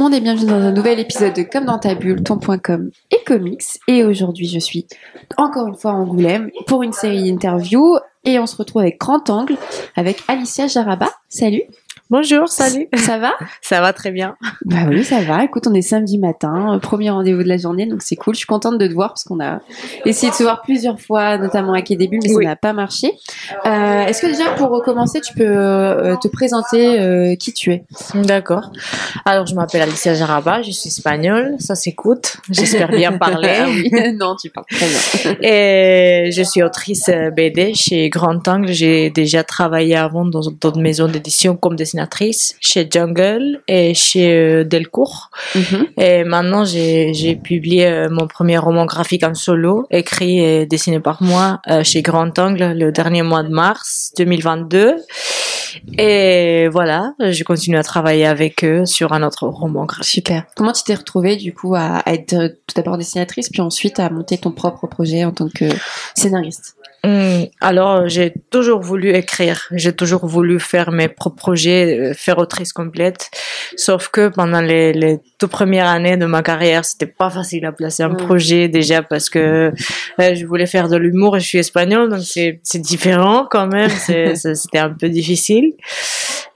Monde et bienvenue dans un nouvel épisode de Comme dans ta bulle, ton.com et comics. Et aujourd'hui, je suis encore une fois à Angoulême pour une série d'interviews et on se retrouve avec Grand Angle avec Alicia Jaraba. Salut. Bonjour, salut. Ça va? Ça va très bien. Bah oui, ça va. Écoute, on est samedi matin, euh, premier rendez-vous de la journée, donc c'est cool. Je suis contente de te voir parce qu'on a essayé de se voir plusieurs fois, notamment à Bulles, mais Oui. ça n'a pas marché. Euh, Est-ce que déjà, pour recommencer, tu peux euh, te présenter euh, qui tu es? D'accord. Alors, je m'appelle Alicia Jaraba, je suis espagnole, ça s'écoute. J'espère bien Ah parler. oui. non, tu parles très bien. Et je suis autrice BD chez Grand Angle. J'ai déjà travaillé avant dans d'autres maisons d'édition comme dessinatrice chez Jungle et chez euh, Delcourt. Mhm. Et maintenant, j'ai publié euh, mon premier roman graphique en solo, écrit et dessiné par moi euh, chez Grand Angle le dernier mois de mars 2022. Et voilà, je continue à travailler avec eux sur un autre roman graphique. Super. Comment tu t'es retrouvée du coup à, être euh, tout d'abord dessinatrice, puis ensuite à monter ton propre projet en tant que scénariste? Hum, alors, j'ai toujours voulu écrire, j'ai toujours voulu faire mes propres projets, euh, faire autrice complète. Sauf que pendant les, les toutes premières années de ma carrière, c'était pas facile à placer un projet déjà parce que euh, je voulais faire de l'humour et je suis espagnole, donc c'est différent quand même. C'était un peu difficile.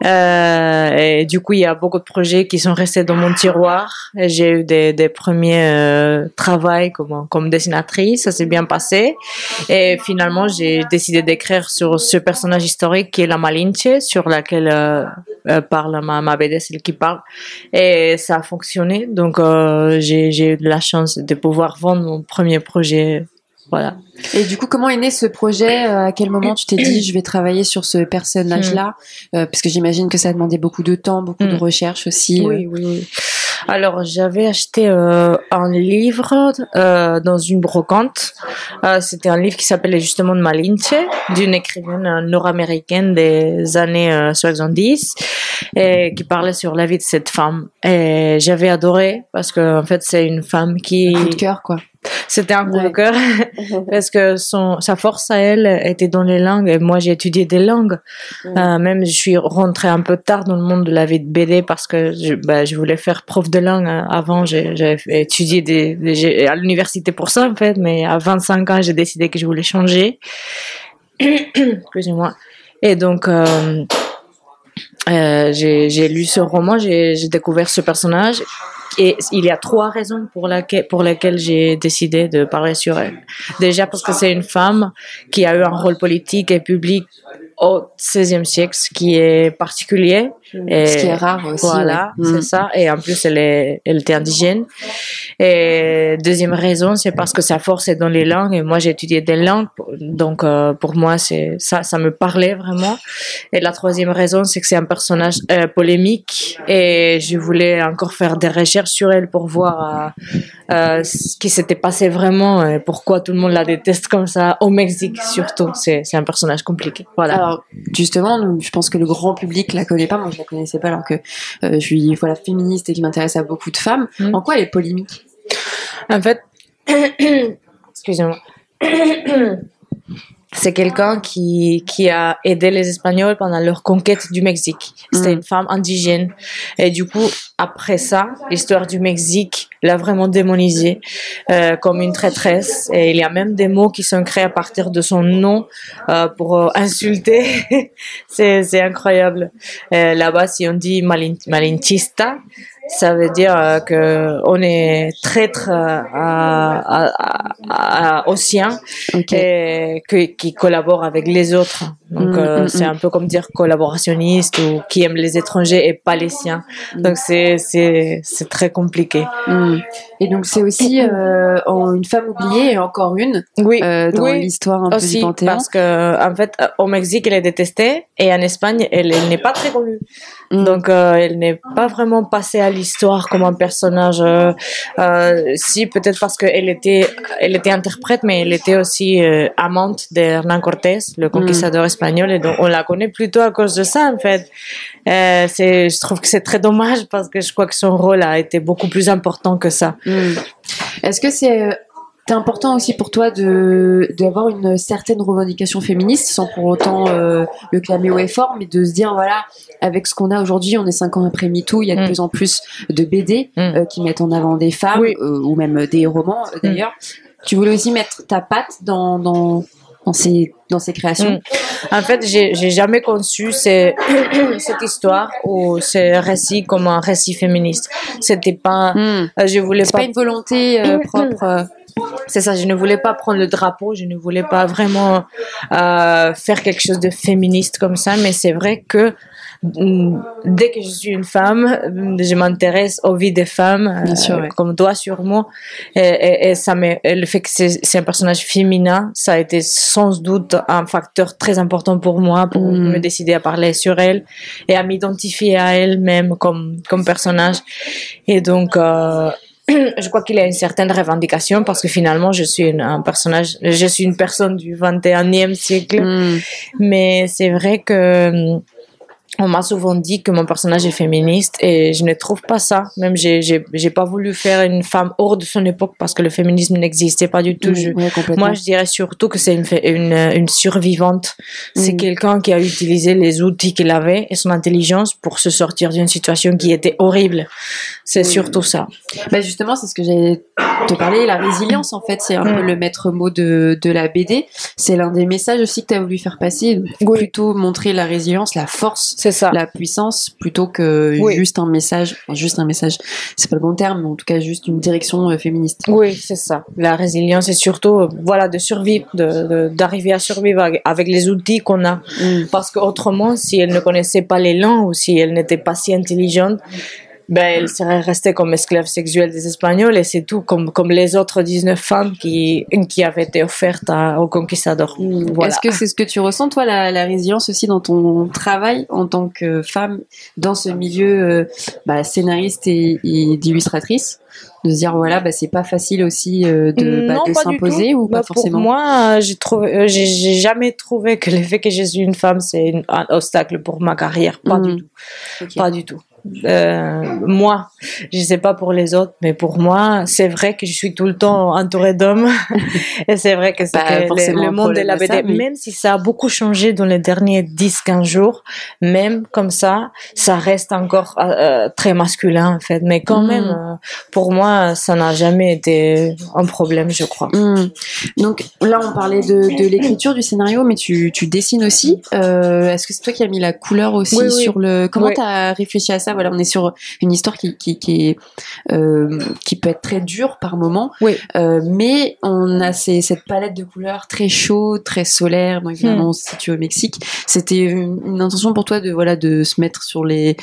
Euh, et du coup, il y a beaucoup de projets qui sont restés dans mon tiroir. J'ai eu des, premiers euh, travails comme, comme dessinatrice, ça s'est bien passé. Et finalement, j'ai décidé d'écrire sur ce personnage historique qui est la Malinche, sur laquelle euh, parle ma, ma BD, celle qui parle. Et ça a fonctionné. Donc, j'ai eu la chance de pouvoir vendre mon premier projet. Voilà. Et du coup, comment est né ce projet? Euh, À quel moment tu t'es dit je vais travailler sur ce personnage-là? Euh, Parce que j'imagine que ça a demandé beaucoup de temps, beaucoup de Mm. recherche aussi. euh. Oui, oui, oui. Alors, j'avais acheté euh, un livre euh, dans une brocante. Euh, C'était un livre qui s'appelait justement Malinche, d'une écrivaine euh, nord-américaine des années euh, 70, et qui parlait sur la vie de cette femme. Et j'avais adoré parce que en fait, c'est une femme qui Coup de cœur, quoi. c'était un coup de cœur parce que son sa force à elle était dans les langues et moi j'ai étudié des langues. Euh, même je suis rentrée un peu tard dans le monde de la vie de BD parce que je, bah, je voulais faire prof de langue hein. avant. j'ai- J'avais étudié des, à l'université pour ça en fait, mais à 25 ans j'ai décidé que je voulais changer. Excusez-moi. Et donc euh, euh, j'ai lu ce roman, j'ai découvert ce personnage et il y a trois raisons pour, laquelle, pour lesquelles j'ai décidé de parler sur elle. Déjà parce que c'est une femme qui a eu un rôle politique et public au XVIe siècle, qui est particulier. Et Ce qui est rare aussi. Voilà, ouais. Mm. c'est ça. Et en plus, elle, est, elle était indigène. Et deuxième raison, c'est parce que sa force est dans les langues. Et moi, j'ai étudié des langues. Donc, euh, pour moi, c'est ça, ça me parlait vraiment. Et la troisième raison, c'est que c'est un personnage euh, polémique. Et je voulais encore faire des recherches sur elle pour voir euh, ce qui s'était passé vraiment et pourquoi tout le monde la déteste comme ça. Au Mexique, surtout. C'est c'est un personnage compliqué. Voilà. Alors justement, je pense que le grand public la connaît pas. Moi, je la connaissais pas, alors que euh, je suis voilà féministe et qui m'intéresse à beaucoup de femmes. Mm. En quoi elle est polémique? En fait, excusez-moi. C'est quelqu'un qui, qui a aidé les Espagnols pendant leur conquête du Mexique. C'était Mm. une femme indigène. Et du coup, après ça, l'histoire du Mexique l'a vraiment démonisée euh, comme une traîtresse. Et il y a même des mots qui sont créés à partir de son nom euh, pour euh, insulter. c'est c'est incroyable. Euh, Là-bas, si on dit malin, malinchista, ça veut dire euh, que on est traître à, à, à, à- aux siens et qui collabore avec les autres. Donc Mm, euh, mm, c'est mm. un peu comme dire collaborationniste ou qui aime les étrangers et pas les siens. Donc c'est c'est c'est très compliqué. Et donc c'est aussi euh, une femme oubliée et encore une Oui. euh, dans oui. l'histoire un peu du Panthéon. parce que en fait au Mexique elle est détestée et en Espagne elle, elle n'est pas très connue. Donc, elle n'est pas vraiment passée à l'histoire comme un personnage. euh, euh, si, peut-être parce qu'elle était, elle était interprète, mais elle était aussi euh, amante d'Hernán Cortés, le conquistador espagnol, et donc on la connaît plutôt à cause de ça, en fait. C'est, je trouve que c'est très dommage parce que je crois que son rôle a été beaucoup plus important que ça. Mm. Est-ce que c'est c'est important aussi pour toi de d'avoir une certaine revendication féministe sans pour autant euh, le clamer haut et fort, mais de se dire voilà, avec ce qu'on a aujourd'hui, on est cinq ans après MeToo, il y a de Mm. plus en plus de BD Mm. euh, qui mettent en avant des femmes Oui. euh, ou même des romans euh, d'ailleurs. Tu voulais aussi mettre ta patte dans dans dans ces dans ces créations? Mm. En fait, j'ai j'ai jamais conçu ces- cette histoire ou ce récit comme un récit féministe. C'était pas, Mm. euh, je voulais C'est pas pas une volonté euh, propre. C'est ça, je ne voulais pas prendre le drapeau, je ne voulais pas vraiment euh, faire quelque chose de féministe comme ça, mais c'est vrai que mm, dès que je suis une femme, mm, je m'intéresse aux vies des femmes, euh, sûr, comme toi sûrement, et, et, et ça me, le fait que c'est c'est un personnage féminin, ça a été sans doute un facteur très important pour moi, pour Mm. me décider à parler sur elle et à m'identifier à elle-même comme, comme personnage. Et donc, euh, je crois qu'il y a une certaine revendication parce que finalement, je suis une- un personnage, je suis une personne du 21e siècle. mm. Mais c'est vrai que on m'a souvent dit que mon personnage est féministe et je ne trouve pas ça. Même j'ai j'ai pas voulu faire une femme hors de son époque parce que le féminisme n'existait pas du tout. Mm, Je- ouais, moi, je dirais surtout que c'est une, une, une survivante. C'est Mm. quelqu'un qui a utilisé les outils qu'il avait et son intelligence pour se sortir d'une situation qui était horrible. C'est Mm. surtout ça. Bah justement, c'est ce que j'allais te parler. La résilience, en fait, c'est un Mm. peu le maître mot de, de la BD. C'est l'un des messages aussi que tu as voulu faire passer. Oui. Plutôt montrer la résilience, la force, ça. la puissance, plutôt que Oui. juste un message. enfin, juste un message, c'est pas le bon terme, mais en tout cas, juste une direction euh, féministe. Oui, c'est ça. La résilience, c'est surtout, euh, voilà, de survivre, d'arriver à survivre avec, les outils qu'on a. Mm. Parce qu'autrement, si elle ne connaissait pas les langues ou si elle n'était pas si intelligente, ben, elle serait restée comme esclave sexuelle des Espagnols et c'est tout, comme, comme les autres 19 femmes qui, qui avaient été offertes à- aux conquistadors. Mm. Voilà. Est-ce que c'est ce que tu ressens, toi, la, la résilience aussi dans ton travail en tant que femme dans ce milieu euh, bah, scénariste et, et d'illustratrice de se dire voilà bah c'est pas facile aussi euh, de, bah, Non, de s'imposer ou pas Bah, forcément Pour moi, j'ai trouvé, euh, j'ai j'ai jamais trouvé que le fait que je suis une femme, c'est une- un obstacle pour ma carrière. Pas Mhm. du tout. Pas du tout. Euh, moi, je sais pas pour les autres, mais pour moi, c'est vrai que je suis tout le temps entourée d'hommes. et c'est vrai que c'est que le, monde de la BD, mais- même si ça a beaucoup changé dans les derniers 10-15 jours, même comme ça, ça reste encore euh, euh, très masculin en fait. Mais quand Mhm. même, euh, pour moi, ça n'a jamais été un problème, je crois. Hmm. Donc là, on parlait de, de l'écriture du scénario, mais tu, tu dessines aussi. Est-ce que c'est toi qui as mis la couleur aussi Oui, oui. sur le Comment Oui. tu as réfléchi à ça Voilà, on est sur une histoire qui qui qui, est, euh, qui peut être très dure par moment, Oui. Euh, mais on a ces, cette palette de couleurs très chaude, très solaire. Bon, évidemment, on se situe au Mexique. C'était une, une intention pour toi de voilà de se mettre sur les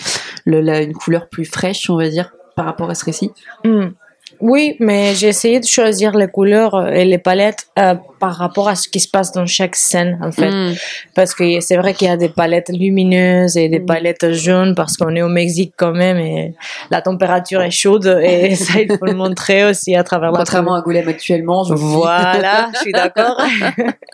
le, la, une couleur plus fraîche, on va dire, par rapport à ce récit? Hmm. Oui, mais j'ai essayé de choisir les couleurs euh, et les palettes euh, par rapport à ce qui se passe dans chaque scène, en fait. Hmm. Parce que c'est vrai qu'il y a des palettes lumineuses et des Mm. palettes jaunes parce qu'on est au Mexique quand même et la température est chaude et ça, il faut le montrer aussi à travers la Contrairement à Golem actuellement, je. Voilà, je suis d'accord.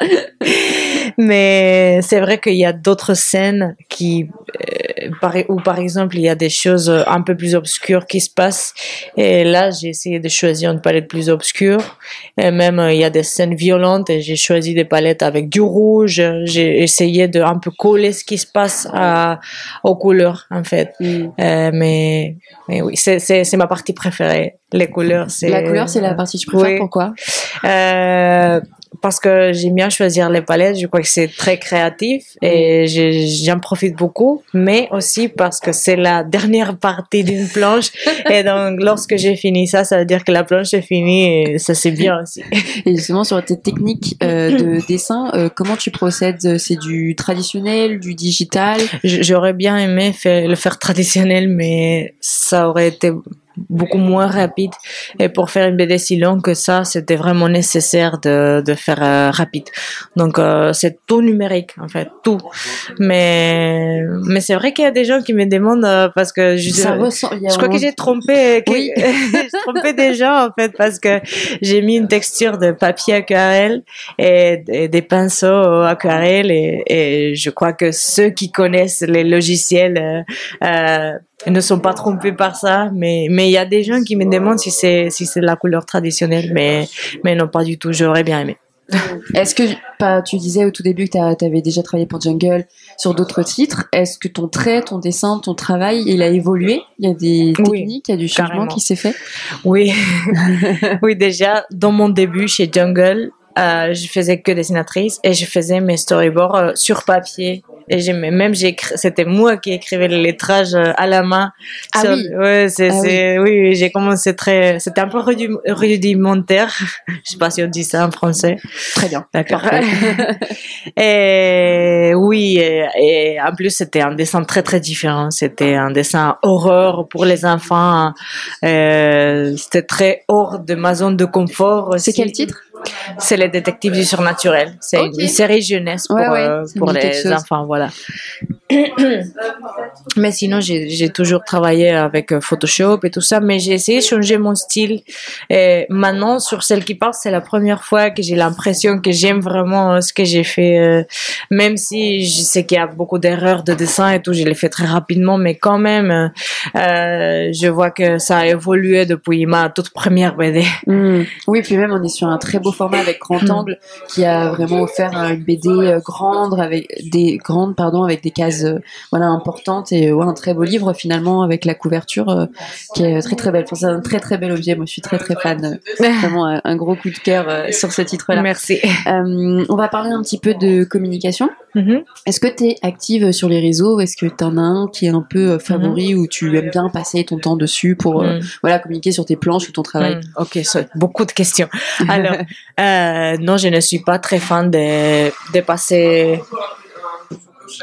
Mais c'est vrai qu'il y a d'autres scènes qui, euh, par, où par exemple il y a des choses un peu plus obscures qui se passent. Et là, j'ai essayé de choisir une palette plus obscure. Et même euh, il y a des scènes violentes et j'ai choisi des palettes avec du rouge. J'ai essayé de un peu coller ce qui se passe à, aux couleurs en fait. Hmm. Euh, mais, mais oui, c'est, ma partie préférée. Les couleurs, c'est. La couleur, c'est la partie que je préfère. Oui. Pourquoi? Euh, parce que j'aime bien choisir les palettes, je crois que c'est très créatif et j'ai- j'en profite beaucoup, mais aussi parce que c'est la dernière partie d'une planche et donc lorsque j'ai fini ça, ça veut dire que la planche est finie et ça c'est bien aussi. Et justement, sur tes techniques euh, de dessin, euh, comment tu procèdes? C'est du traditionnel, du digital? J'aurais bien aimé faire, le faire traditionnel, mais ça aurait été beaucoup moins rapide. Et pour faire une BD si longue que ça, c'était vraiment nécessaire de, de faire euh, rapide. Donc euh, c'est tout numérique en fait, tout. Mais mais c'est vrai qu'il y a des gens qui me demandent euh, parce que je, Ça je crois que j'ai trompé, que- Oui. j'ai trompé des gens en fait parce que j'ai mis une texture de papier aquarelle et, et des pinceaux aquarelle et, et je crois que ceux qui connaissent les logiciels euh, euh, ils ne sont pas trompés par ça, mais mais il y a des gens qui me demandent si c'est si c'est la couleur traditionnelle, mais mais non pas du tout. J'aurais bien aimé. Est-ce que pas, tu disais au tout début que tu avais déjà travaillé pour Jungle sur d'autres titres. Est-ce que ton trait, ton dessin, ton travail, il a évolué? Il y a des techniques, il y a du changement qui s'est fait? Oui, oui déjà dans mon début chez Jungle, euh, je faisais que dessinatrice et je faisais mes storyboards euh, sur papier et j'ai même j'ai c'était moi qui écrivais les lettrages euh, à la main. Ah oui. Ouais, c'est, ah c'est, oui, oui j'ai commencé très, c'était un peu rudimentaire. Je sais pas si on dit ça en français. Très bien. D'accord. et oui, et, en plus c'était un dessin très très différent. C'était un dessin horreur pour les enfants. Euh, c'était très hors de ma zone de confort. C'est quel titre? C'est les détectives du surnaturel. C'est une série jeunesse pour, euh, pour les enfants, voilà. mais sinon, j'ai toujours travaillé avec euh, Photoshop et tout ça, mais j'ai essayé de changer mon style. Et maintenant, sur celle qui parle, c'est la première fois que j'ai l'impression que j'aime vraiment euh, ce que j'ai fait, même si je sais qu'il y a beaucoup d'erreurs de dessin et tout, je l'ai fait très rapidement, mais quand même, je vois que ça a évolué depuis ma toute première BD. Hmm. Oui, puis même on est sur un très beau format avec grand hmm. angle qui a vraiment offert une BD euh, grande avec des grandes pardon avec des cases euh, voilà importantes et ouais, un très beau livre finalement avec la couverture euh, qui est très très belle. c'est un très très bel objet. Moi, je suis très très fan. vraiment un gros coup de cœur sur ce titre-là. Merci. on va parler un petit peu de communication. Mm-hmm. Est-ce que tu es active sur les réseaux? Est-ce que tu en as un qui est un peu favori mm-hmm. ou tu aimes bien passer ton temps dessus pour mm. voilà communiquer sur tes planches ou ton travail? Ok, beaucoup de questions. Alors, euh, non, je ne suis pas très fan de, de passer.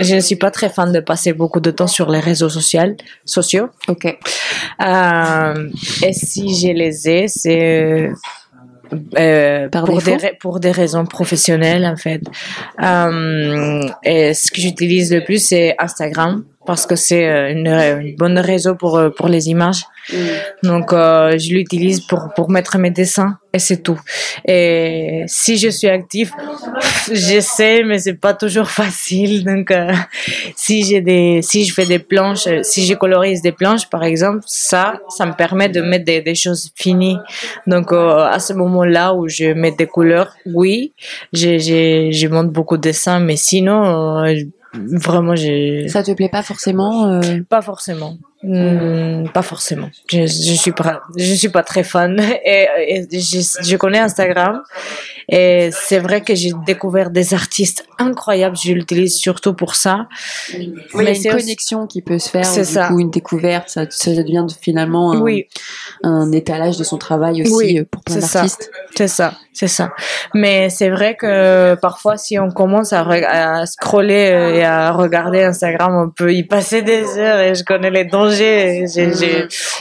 Je ne suis pas très fan de passer beaucoup de temps sur les réseaux sociaux. sociaux. Ok. Euh, et si je les ai, c'est euh, pour, des, pour des raisons professionnelles en fait. Euh, et ce que j'utilise le plus c'est Instagram parce que c'est euh, une, une bonne réseau pour euh, pour les images. Mm. Donc euh, je l'utilise pour pour mettre mes dessins et c'est tout. Et si je suis active, j'essaie mais c'est pas toujours facile. Donc euh, si j'ai des si je fais des planches, si je colorise des planches par exemple, ça ça me permet de mettre des, des choses finies. Donc à ce moment-là où je mets des couleurs, oui, j'ai j'ai je monte beaucoup de dessins mais sinon Vraiment, j'ai. Ça te plaît pas forcément euh Pas forcément. Hmm, pas forcément. Je, je suis pas, je suis pas très fan. Et, et je, je connais Instagram et c'est vrai que j'ai découvert des artistes incroyables. Je l'utilise surtout pour ça. Oui, il y a une connexion qui peut se faire. C'est ça. Coup, une découverte, ça, ça devient finalement un, oui. un étalage de son travail aussi oui, euh, pour plein d'artistes. C'est ça, c'est ça. Mais c'est vrai que parfois, si on commence à, à scroller euh, et à regarder Instagram, on peut y passer des heures et je connais les dangers.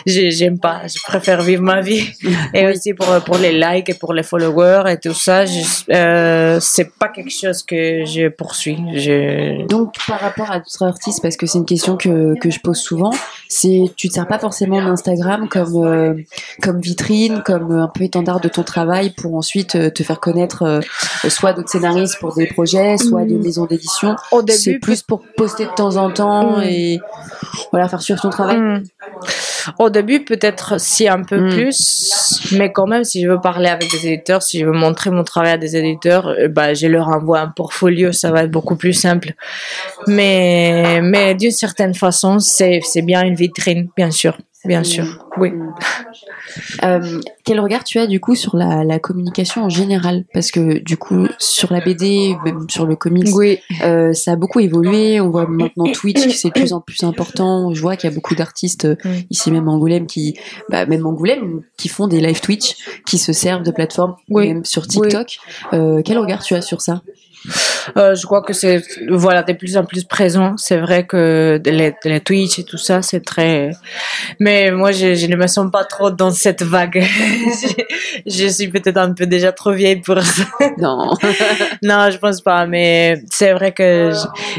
J'aime pas. Je préfère vivre ma vie. Et aussi pour, pour les likes et pour les followers et tout ça euh, c'est pas quelque chose que je poursuis. Je... Donc, par rapport à d'autres artistes, parce que c'est une question que, que je pose souvent, c'est tu te sers pas forcément d'Instagram comme euh, comme vitrine, comme un peu étendard de ton travail pour ensuite euh, te faire connaître soit d'autres scénaristes pour des projets, soit des mm. maisons d'édition. Au début, c'est plus pour poster de temps en temps mm. et voilà faire suivre ton travail. Mm. Au début, peut-être si un peu plus, mais quand même, si je veux parler avec des éditeurs, si je veux montrer mon travail à des éditeurs, euh, bah, je leur envoie un portfolio, ça va être beaucoup plus simple. Mais, mais d'une certaine façon, c'est, c'est bien une vitrine, bien sûr. Bien sûr, oui. Euh, quel regard tu as du coup sur la, la, communication en général? Parce que du coup, sur la BD, même sur le comics, oui. euh, ça a beaucoup évolué. On voit maintenant Twitch, c'est de plus en plus important. Je vois qu'il y a beaucoup d'artistes euh, ici même Angoulême qui, bah, même Angoulême, qui font des live Twitch, qui se servent de plateformes, même sur TikTok. Euh, quel regard tu as sur ça? Euh, je crois que c'est voilà de plus en plus présent. C'est vrai que les, les Twitch et tout ça, c'est très. Mais moi, je, je, ne me sens pas trop dans cette vague. je, je, suis peut-être un peu déjà trop vieille pour ça. Non. non, je pense pas. Mais c'est vrai que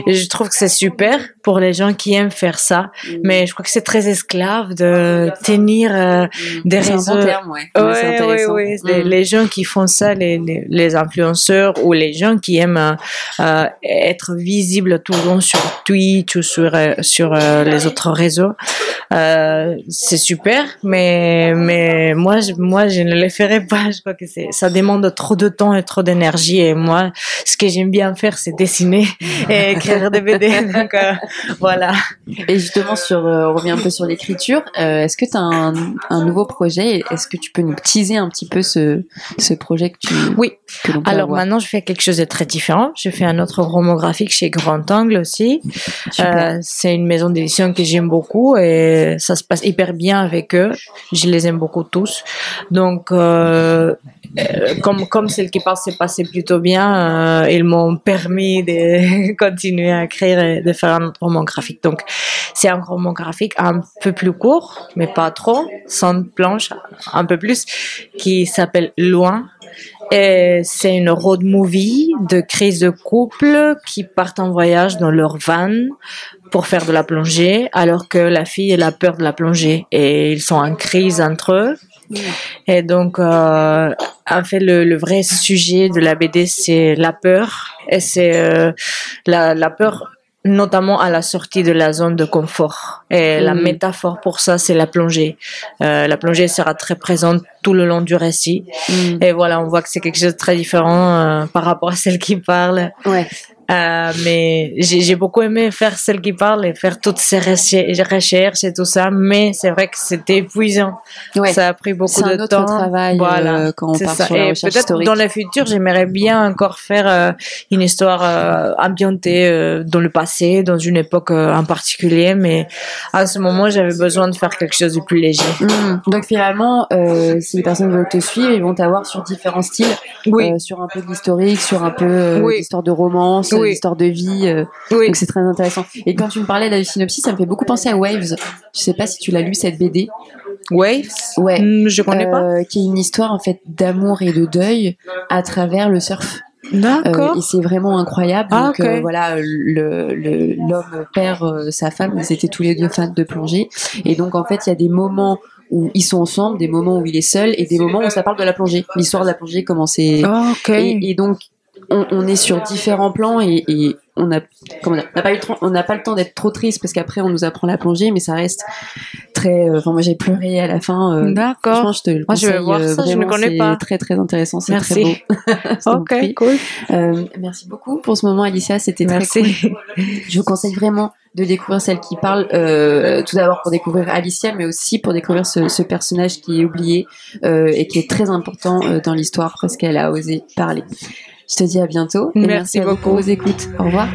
je, je trouve que c'est super pour les gens qui aiment faire ça. Mm. Mais je crois que c'est très esclave de tenir euh, des C'est un réseaux. bon terme, ouais. Ouais, Ouais, ouais, ouais. Les, Mm. les gens qui font ça, les, les, les influenceurs ou les gens qui aiment euh, être visibles tout le long sur Twitch ou sur euh, sur euh, les autres réseaux, euh, c'est super. Mais mais moi je, moi je ne le ferai pas. Je crois que c'est ça demande trop de temps et trop d'énergie. Et moi, ce que j'aime bien faire, c'est dessiner et écrire des BD. Donc euh, voilà. Et justement, sur, euh, on revient un peu sur l'écriture. Euh, Est-ce que tu as un, un nouveau projet? Est-ce que tu peux nous teaser un petit peu ce, ce projet que tu Oui. que Alors maintenant, je fais quelque chose de très différent. Je fais un autre roman graphique chez Grand Angle aussi. Euh, c'est une maison d'édition que j'aime beaucoup et ça se passe hyper bien avec eux. Je les aime beaucoup tous. Donc, euh, euh, comme comme celle qui passe s'est passé plutôt bien, euh, ils m'ont permis de continuer à écrire et de faire un autre roman graphique. Donc, c'est un roman graphique un peu plus court, mais pas trop, sans planche, un peu plus, qui s'appelle Loin. C'est une road movie de crise de couple qui partent en voyage dans leur van pour faire de la plongée, alors que la fille elle a peur de la plongée et ils sont en crise entre eux. Et donc, euh, en fait, le, le vrai sujet de la BD, c'est la peur. Et c'est euh, la, la peur notamment à la sortie de la zone de confort. Et la Mm. métaphore pour ça, c'est la plongée. Euh, la plongée sera très présente tout le long du récit. Mm. Et voilà, on voit que c'est quelque chose de très différent euh, par rapport à celle qui parle. Ouais. Euh, mais j'ai j'ai beaucoup aimé faire celle qui parle et faire toutes ces recherches et tout ça. Mais c'est vrai que c'était épuisant. Ouais. Ça a pris beaucoup de autre temps. travail Voilà. euh, quand on part ça. sur la Et recherche peut-être historique. dans le futur, j'aimerais bien encore faire euh, une histoire euh, ambientée dans le passé, dans une époque en particulier. Mais à ce moment, j'avais besoin de faire quelque chose de plus léger. Mm. Donc finalement, euh, si les personnes veulent te suivre, ils vont t'avoir sur différents styles, Oui, sur un peu de l'historique, sur un peu Oui. d'histoire de romance, Oui. d'histoire de vie. euh, oui. donc c'est très intéressant. Et quand tu me parlais de la synopsis, ça me fait beaucoup penser à Waves. Je sais pas si tu l'as lu cette BD. Waves. Ouais. Hmm, je connais pas. Euh, qui est une histoire en fait d'amour et de deuil à travers le surf. Euh, D'accord. et c'est vraiment incroyable. Ah, Donc euh, voilà, le le- l'homme perd euh, sa femme. Ils étaient tous les deux fans de plongée. Et donc en fait, il y a des moments où ils sont ensemble, des moments où il est seul, et des moments où ça parle de la plongée. L'histoire de la plongée, comment c'est. Ah, ok. Et, et donc on, on est sur différents plans et, et on a comment dire, on n'a pas eu le temps- on n'a pas le temps d'être trop triste parce qu'après on nous apprend la plongée, mais ça reste très. euh, Enfin moi j'ai pleuré à la fin. euh, D'accord. Franchement, je te le Moi, je vais voir euh, ça, je ne connais pas. Très très intéressant, c'est Merci. très beau. Ok, cool. Euh, merci beaucoup pour ce moment, Alicia. C'était très cool. Merci. Je vous conseille vraiment de découvrir celle qui parle. euh, tout d'abord pour découvrir Alicia, mais aussi pour découvrir ce, ce personnage qui est oublié euh, et qui est très important euh, dans l'histoire parce qu'elle a osé parler. Je te dis à bientôt et merci, Merci à vous pour beaucoup. vos écoutes. Au revoir.